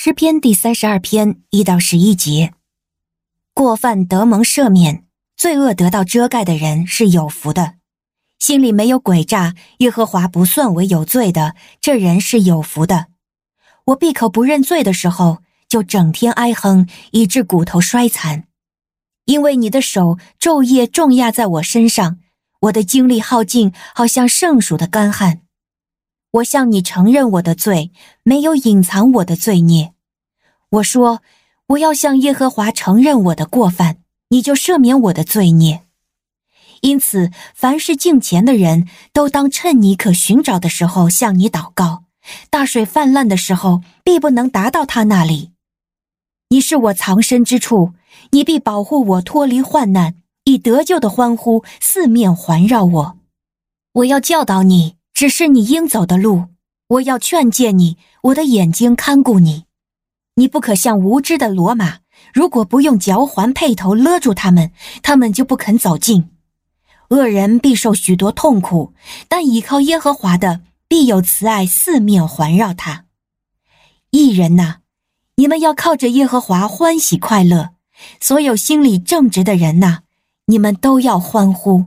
诗篇第三十二篇一到十一节：过犯得蒙赦免，罪恶得到遮盖的人是有福的；心里没有诡诈，耶和华不算为有罪的，这人是有福的。我闭口不认罪的时候，就整天哀哼，以致骨头衰残。因为你的手昼夜重压在我身上，我的精力耗尽，好像盛暑的干旱。我向你承认我的罪，没有隐藏我的罪孽。我说，我要向耶和华承认我的过犯，你就赦免我的罪孽。因此，凡是敬虔的人都当趁你可寻找的时候向你祷告。大水泛滥的时候，必不能达到他那里。你是我藏身之处，你必保护我脱离患难，以得救的欢呼四面环绕我。我要教导你。只是你应走的路，我要劝诫你。我的眼睛看顾你，你不可像无知的骡马，如果不用嚼环配头勒住他们，他们就不肯走近。恶人必受许多痛苦，但倚靠耶和华的必有慈爱四面环绕他。义人呐，你们要靠着耶和华欢喜快乐；所有心里正直的人呐，你们都要欢呼。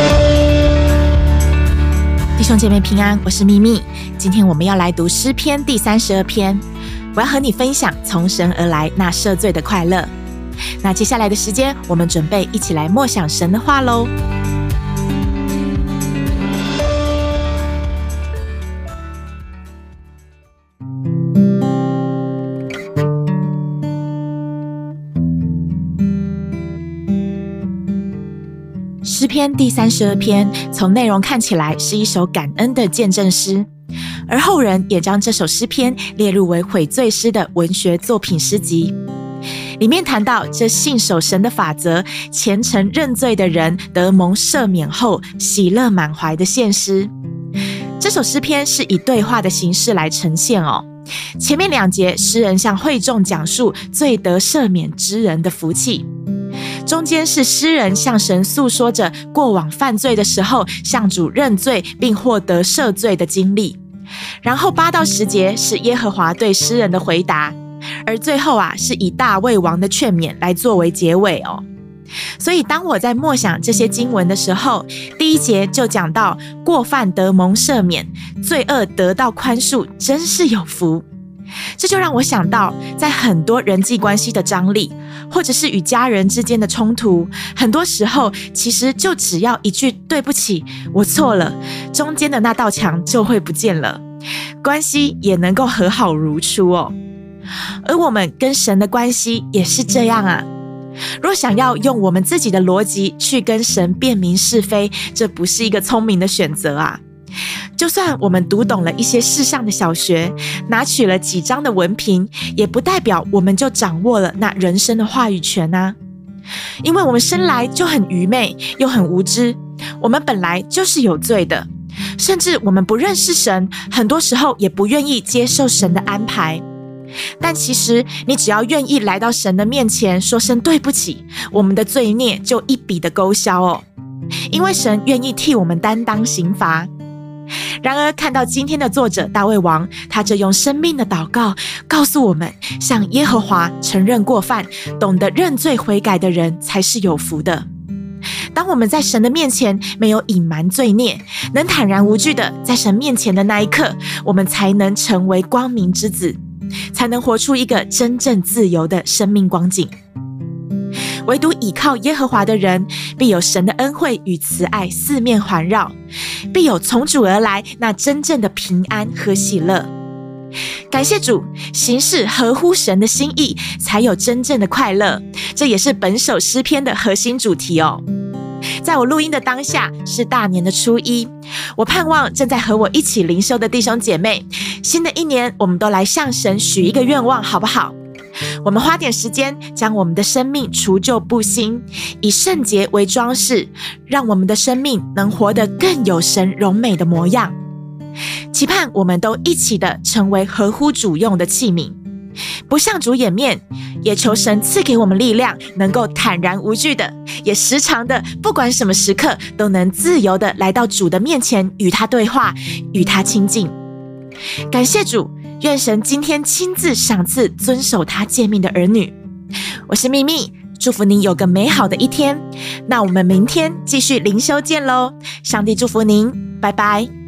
众姐妹平安，我是咪咪。今天我们要来读诗篇第三十二篇，我要和你分享从神而来那赦罪的快乐。那接下来的时间，我们准备一起来默想神的话喽。篇第三十二篇，从内容看起来是一首感恩的见证诗，而后人也将这首诗篇列入为悔罪诗的文学作品诗集。里面谈到这信守神的法则、虔诚认罪的人得蒙赦免后喜乐满怀的献诗。这首诗篇是以对话的形式来呈现哦。前面两节，诗人向会众讲述罪得赦免之人的福气。中间是诗人向神诉说着过往犯罪的时候向主认罪并获得赦罪的经历，然后八到十节是耶和华对诗人的回答，而最后啊是以大卫王的劝勉来作为结尾哦。所以当我在默想这些经文的时候，第一节就讲到过犯得蒙赦免，罪恶得到宽恕，真是有福。这就让我想到，在很多人际关系的张力，或者是与家人之间的冲突，很多时候其实就只要一句“对不起，我错了”，中间的那道墙就会不见了，关系也能够和好如初哦。而我们跟神的关系也是这样啊。若想要用我们自己的逻辑去跟神辨明是非，这不是一个聪明的选择啊。就算我们读懂了一些世上的小学，拿取了几张的文凭，也不代表我们就掌握了那人生的话语权啊！因为我们生来就很愚昧，又很无知，我们本来就是有罪的，甚至我们不认识神，很多时候也不愿意接受神的安排。但其实，你只要愿意来到神的面前，说声对不起，我们的罪孽就一笔的勾销哦，因为神愿意替我们担当刑罚。然而，看到今天的作者大卫王，他就用生命的祷告告诉我们：向耶和华承认过犯、懂得认罪悔改的人才是有福的。当我们在神的面前没有隐瞒罪孽，能坦然无惧的在神面前的那一刻，我们才能成为光明之子，才能活出一个真正自由的生命光景。唯独倚靠耶和华的人，必有神的恩惠与慈爱四面环绕，必有从主而来那真正的平安和喜乐。感谢主，行事合乎神的心意，才有真正的快乐。这也是本首诗篇的核心主题哦。在我录音的当下是大年的初一，我盼望正在和我一起灵修的弟兄姐妹，新的一年我们都来向神许一个愿望，好不好？我们花点时间，将我们的生命除旧布新，以圣洁为装饰，让我们的生命能活得更有神荣美的模样。期盼我们都一起的成为合乎主用的器皿，不向主掩面，也求神赐给我们力量，能够坦然无惧的，也时常的，不管什么时刻，都能自由的来到主的面前，与他对话，与他亲近。感谢主，愿神今天亲自赏赐遵守他诫命的儿女。我是秘密，祝福您有个美好的一天。那我们明天继续灵修见喽，上帝祝福您，拜拜。